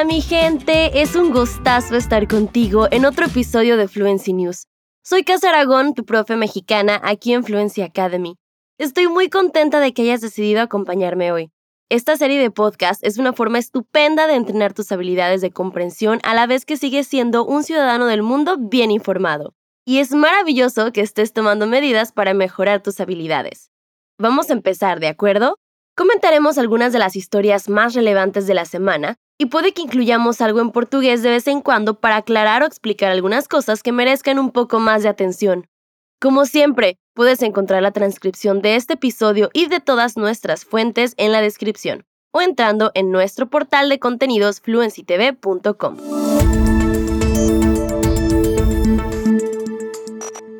Hola mi gente, es un gustazo estar contigo en otro episodio de Fluency News. Soy Casa Aragón, tu profe mexicana aquí en Fluency Academy. Estoy muy contenta de que hayas decidido acompañarme hoy. Esta serie de podcast es una forma estupenda de entrenar tus habilidades de comprensión a la vez que sigues siendo un ciudadano del mundo bien informado. Y es maravilloso que estés tomando medidas para mejorar tus habilidades. Vamos a empezar, ¿de acuerdo? Comentaremos algunas de las historias más relevantes de la semana y puede que incluyamos algo en portugués de vez en cuando para aclarar o explicar algunas cosas que merezcan un poco más de atención. Como siempre, puedes encontrar la transcripción de este episodio y de todas nuestras fuentes en la descripción o entrando en nuestro portal de contenidos fluencytv.com.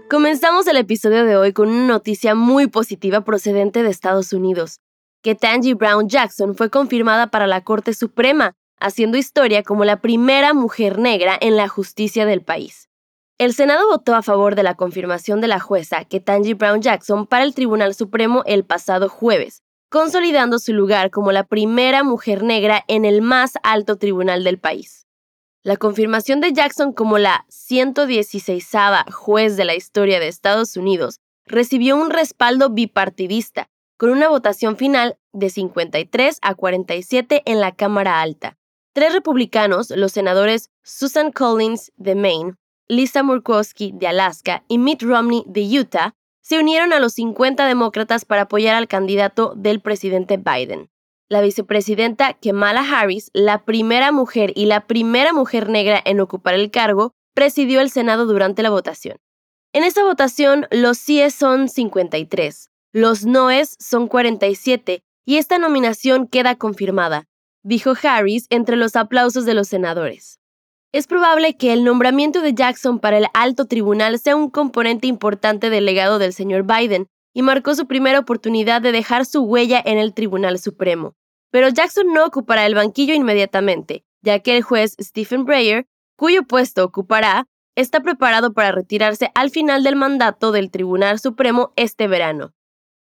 Comenzamos el episodio de hoy con una noticia muy positiva procedente de Estados Unidos que Tangi Brown Jackson fue confirmada para la Corte Suprema, haciendo historia como la primera mujer negra en la justicia del país. El Senado votó a favor de la confirmación de la jueza Ketanji Brown Jackson para el Tribunal Supremo el pasado jueves, consolidando su lugar como la primera mujer negra en el más alto tribunal del país. La confirmación de Jackson como la 116 juez de la historia de Estados Unidos recibió un respaldo bipartidista, con una votación final de 53 a 47 en la Cámara Alta. Tres republicanos, los senadores Susan Collins de Maine, Lisa Murkowski de Alaska y Mitt Romney de Utah, se unieron a los 50 demócratas para apoyar al candidato del presidente Biden. La vicepresidenta Kamala Harris, la primera mujer y la primera mujer negra en ocupar el cargo, presidió el Senado durante la votación. En esa votación, los síes son 53, los noes son 47 y esta nominación queda confirmada, dijo Harris entre los aplausos de los senadores. Es probable que el nombramiento de Jackson para el alto tribunal sea un componente importante del legado del señor Biden y marcó su primera oportunidad de dejar su huella en el Tribunal Supremo. Pero Jackson no ocupará el banquillo inmediatamente, ya que el juez Stephen Breyer, cuyo puesto ocupará, está preparado para retirarse al final del mandato del Tribunal Supremo este verano.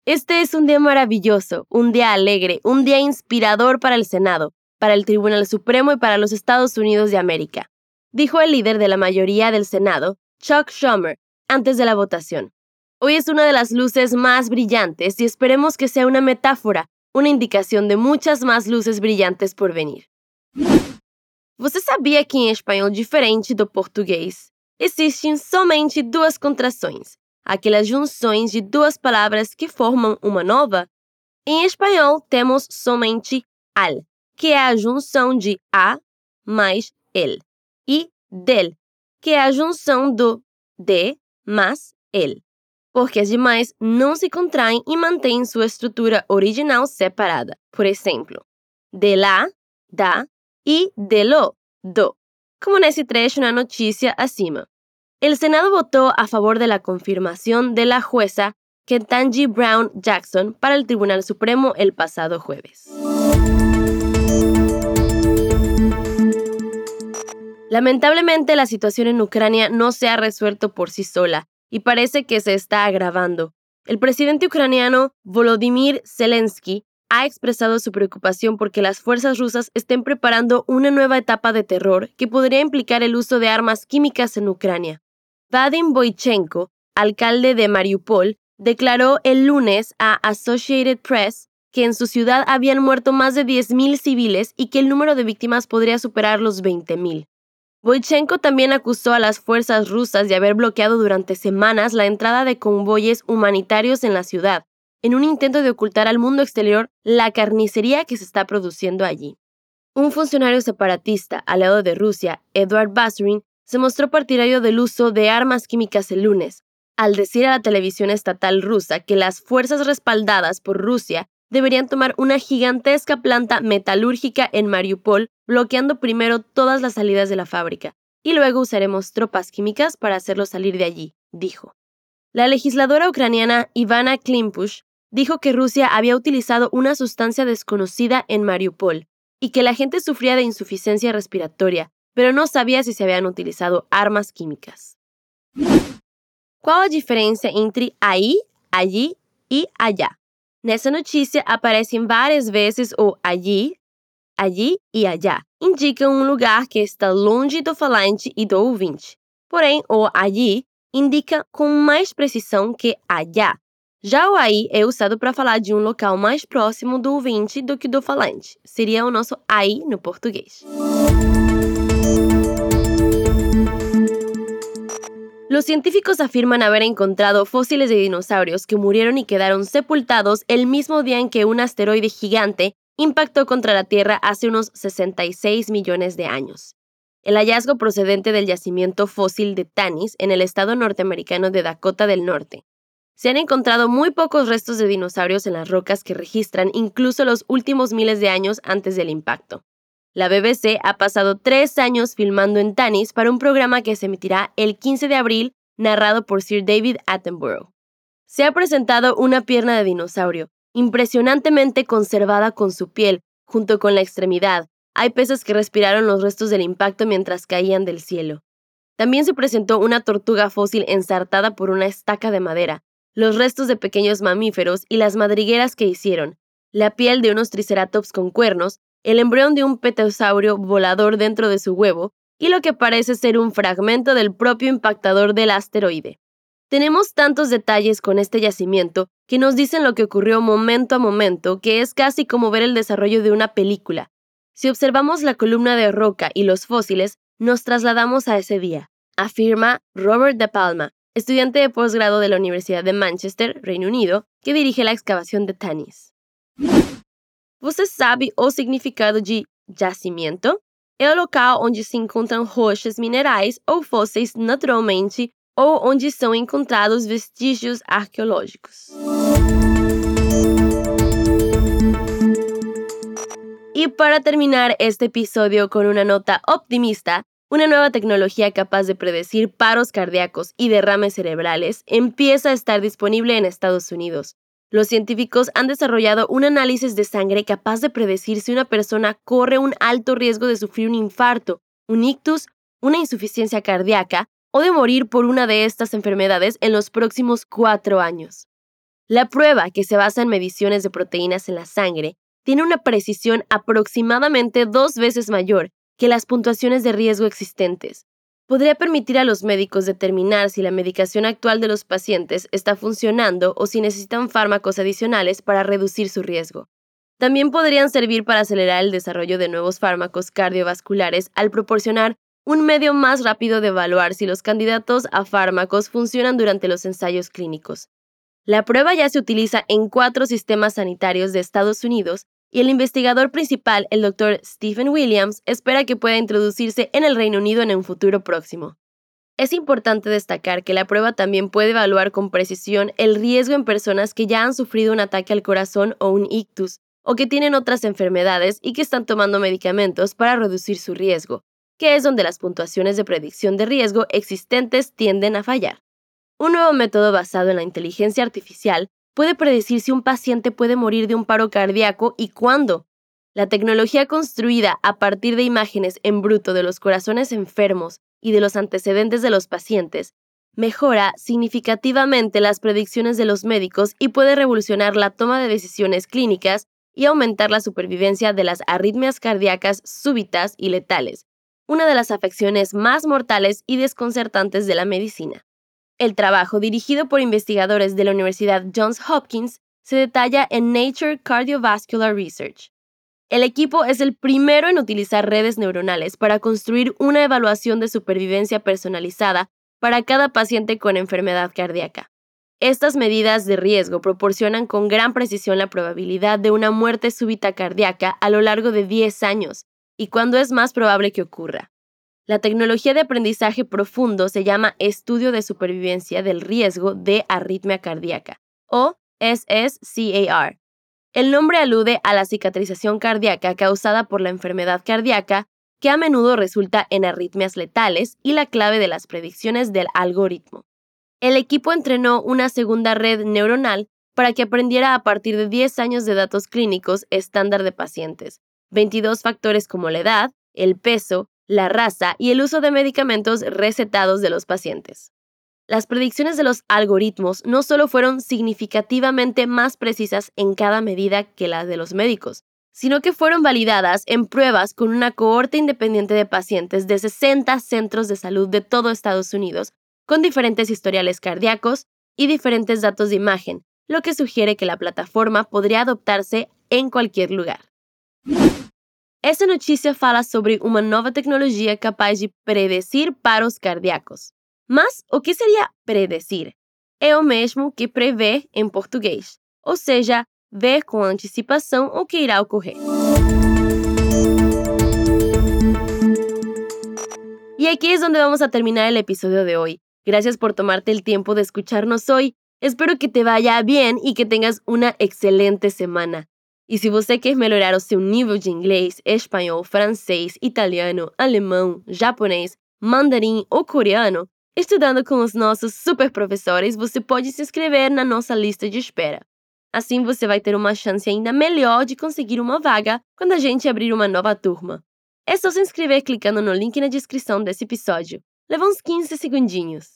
Este es un día maravilloso, un día alegre, un día inspirador para el Senado, para el Tribunal Supremo y para los Estados Unidos de América, dijo el líder de la mayoría del Senado, Chuck Schumer, antes de la votación. Hoy es una de las luces más brillantes y esperemos que sea una metáfora, una indicación de muchas más luces brillantes por venir. Você sabia que em espanhol diferente do português, existem somente duas contrações, aquelas junções de duas palavras que formam uma nova? Em espanhol, temos somente al, que é a junção de a mais el, e del, que é a junção do de mais el, porque as demais não se contraem e mantêm sua estrutura original separada. Por exemplo, de da e de lo, do, como nesse trecho na notícia acima. El Senado votó a favor de la confirmación de la jueza Ketanji Brown Jackson para el Tribunal Supremo el pasado jueves. Lamentablemente la situación en Ucrania no se ha resuelto por sí sola y parece que se está agravando. El presidente ucraniano Volodymyr Zelensky ha expresado su preocupación porque las fuerzas rusas estén preparando una nueva etapa de terror que podría implicar el uso de armas químicas en Ucrania. Vadim Boychenko, alcalde de Mariupol, declaró el lunes a Associated Press que en su ciudad habían muerto más de 10.000 civiles y que el número de víctimas podría superar los 20.000. Boychenko también acusó a las fuerzas rusas de haber bloqueado durante semanas la entrada de convoyes humanitarios en la ciudad, en un intento de ocultar al mundo exterior la carnicería que se está produciendo allí. Un funcionario separatista aliado de Rusia, Edward se mostró partidario del uso de armas químicas el lunes, al decir a la televisión estatal rusa que las fuerzas respaldadas por Rusia deberían tomar una gigantesca planta metalúrgica en Mariupol, bloqueando primero todas las salidas de la fábrica, y luego usaremos tropas químicas para hacerlo salir de allí, dijo. La legisladora ucraniana Ivana Klimpush dijo que Rusia había utilizado una sustancia desconocida en Mariupol y que la gente sufría de insuficiencia respiratoria, pero no sabía si se habían utilizado armas químicas. Qual a diferença entre aí, allí e allá? Nessa notícia aparecem várias vezes o allí, allí e allá indica um lugar que está longe do falante e do ouvinte. Porém, o allí indica com mais precisão que allá. Já o aí é usado para falar de um local mais próximo do ouvinte do que do falante. Seria o nosso aí no português. Los científicos afirman haber encontrado fósiles de dinosaurios que murieron y quedaron sepultados el mismo día en que un asteroide gigante impactó contra la Tierra hace unos 66 millones de años. El hallazgo procedente del yacimiento fósil de Tanis en el estado norteamericano de Dakota del Norte. Se han encontrado muy pocos restos de dinosaurios en las rocas que registran incluso los últimos miles de años antes del impacto. La BBC ha pasado tres años filmando en Tanis para un programa que se emitirá el 15 de abril, narrado por Sir David Attenborough. Se ha presentado una pierna de dinosaurio, impresionantemente conservada con su piel, junto con la extremidad. Hay peces que respiraron los restos del impacto mientras caían del cielo. También se presentó una tortuga fósil ensartada por una estaca de madera, los restos de pequeños mamíferos y las madrigueras que hicieron, la piel de unos triceratops con cuernos, el embrión de un petosaurio volador dentro de su huevo y lo que parece ser un fragmento del propio impactador del asteroide. Tenemos tantos detalles con este yacimiento que nos dicen lo que ocurrió momento a momento, que es casi como ver el desarrollo de una película. Si observamos la columna de roca y los fósiles, nos trasladamos a ese día, afirma Robert De Palma, estudiante de posgrado de la Universidad de Manchester, Reino Unido, que dirige la excavación de Tanis. Você sabe o significado de jacimento? É o local onde se encontram rochas minerais ou fósseis naturalmente ou onde são encontrados vestígios arqueológicos. Y para terminar este episodio con una nota optimista, una nueva tecnología capaz de predecir paros cardíacos y derrames cerebrales empieza a estar disponible en Estados Unidos. Los científicos han desarrollado un análisis de sangre capaz de predecir si una persona corre un alto riesgo de sufrir un infarto, un ictus, una insuficiencia cardíaca o de morir por una de estas enfermedades en los próximos cuatro años. La prueba, que se basa en mediciones de proteínas en la sangre, tiene una precisión aproximadamente dos veces mayor que las puntuaciones de riesgo existentes, podría permitir a los médicos determinar si la medicación actual de los pacientes está funcionando o si necesitan fármacos adicionales para reducir su riesgo. También podrían servir para acelerar el desarrollo de nuevos fármacos cardiovasculares al proporcionar un medio más rápido de evaluar si los candidatos a fármacos funcionan durante los ensayos clínicos. La prueba ya se utiliza en cuatro sistemas sanitarios de Estados Unidos y el investigador principal, el doctor Stephen Williams, espera que pueda introducirse en el Reino Unido en un futuro próximo. Es importante destacar que la prueba también puede evaluar con precisión el riesgo en personas que ya han sufrido un ataque al corazón o un ictus, o que tienen otras enfermedades y que están tomando medicamentos para reducir su riesgo, que es donde las puntuaciones de predicción de riesgo existentes tienden a fallar. Un nuevo método basado en la inteligencia artificial puede predecir si un paciente puede morir de un paro cardíaco y cuándo. La tecnología construida a partir de imágenes en bruto de los corazones enfermos y de los antecedentes de los pacientes mejora significativamente las predicciones de los médicos y puede revolucionar la toma de decisiones clínicas y aumentar la supervivencia de las arritmias cardíacas súbitas y letales, una de las afecciones más mortales y desconcertantes de la medicina. El trabajo, dirigido por investigadores de la Universidad Johns Hopkins, se detalla en Nature Cardiovascular Research. El equipo es el primero en utilizar redes neuronales para construir una evaluación de supervivencia personalizada para cada paciente con enfermedad cardíaca. Estas medidas de riesgo proporcionan con gran precisión la probabilidad de una muerte súbita cardíaca a lo largo de 10 años y cuándo es más probable que ocurra. La tecnología de aprendizaje profundo se llama estudio de supervivencia del riesgo de arritmia cardíaca, o SSCAR. El nombre alude a la cicatrización cardíaca causada por la enfermedad cardíaca, que a menudo resulta en arritmias letales y la clave de las predicciones del algoritmo. El equipo entrenó una segunda red neuronal para que aprendiera a partir de 10 años de datos clínicos estándar de pacientes, 22 factores como la edad, el peso, la raza y el uso de medicamentos recetados de los pacientes. Las predicciones de los algoritmos no solo fueron significativamente más precisas en cada medida que las de los médicos, sino que fueron validadas en pruebas con una cohorte independiente de pacientes de 60 centros de salud de todo Estados Unidos, con diferentes historiales cardíacos y diferentes datos de imagen, lo que sugiere que la plataforma podría adoptarse en cualquier lugar. Essa notícia fala sobre uma nova tecnologia capaz de predecir paros cardíacos. Mas o que seria predecir? É o mesmo que prever em português, ou seja, ver com antecipação o que irá ocorrer. Y aquí es donde vamos a terminar el episodio de hoy. Gracias por tomarte el tiempo de escucharnos hoy. Espero que te vaya bien y que tengas una excelente semana. E se você quer melhorar o seu nível de inglês, espanhol, francês, italiano, alemão, japonês, mandarim ou coreano, estudando com os nossos super professores, você pode se inscrever na nossa lista de espera. Assim você vai ter uma chance ainda melhor de conseguir uma vaga quando a gente abrir uma nova turma. É só se inscrever clicando no link na descrição desse episódio. Leva uns 15 segundinhos.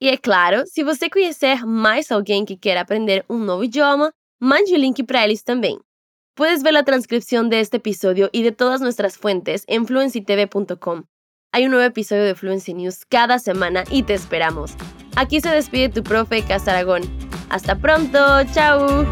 E é claro, se você conhecer mais alguém que quer aprender um novo idioma, mande o link para eles também. Puedes ver la transcripción de este episodio y de todas nuestras fuentes en fluencytv.com. Hay un nuevo episodio de Fluency News cada semana y te esperamos. Aquí se despide tu profe Casaragón. Hasta pronto, chao.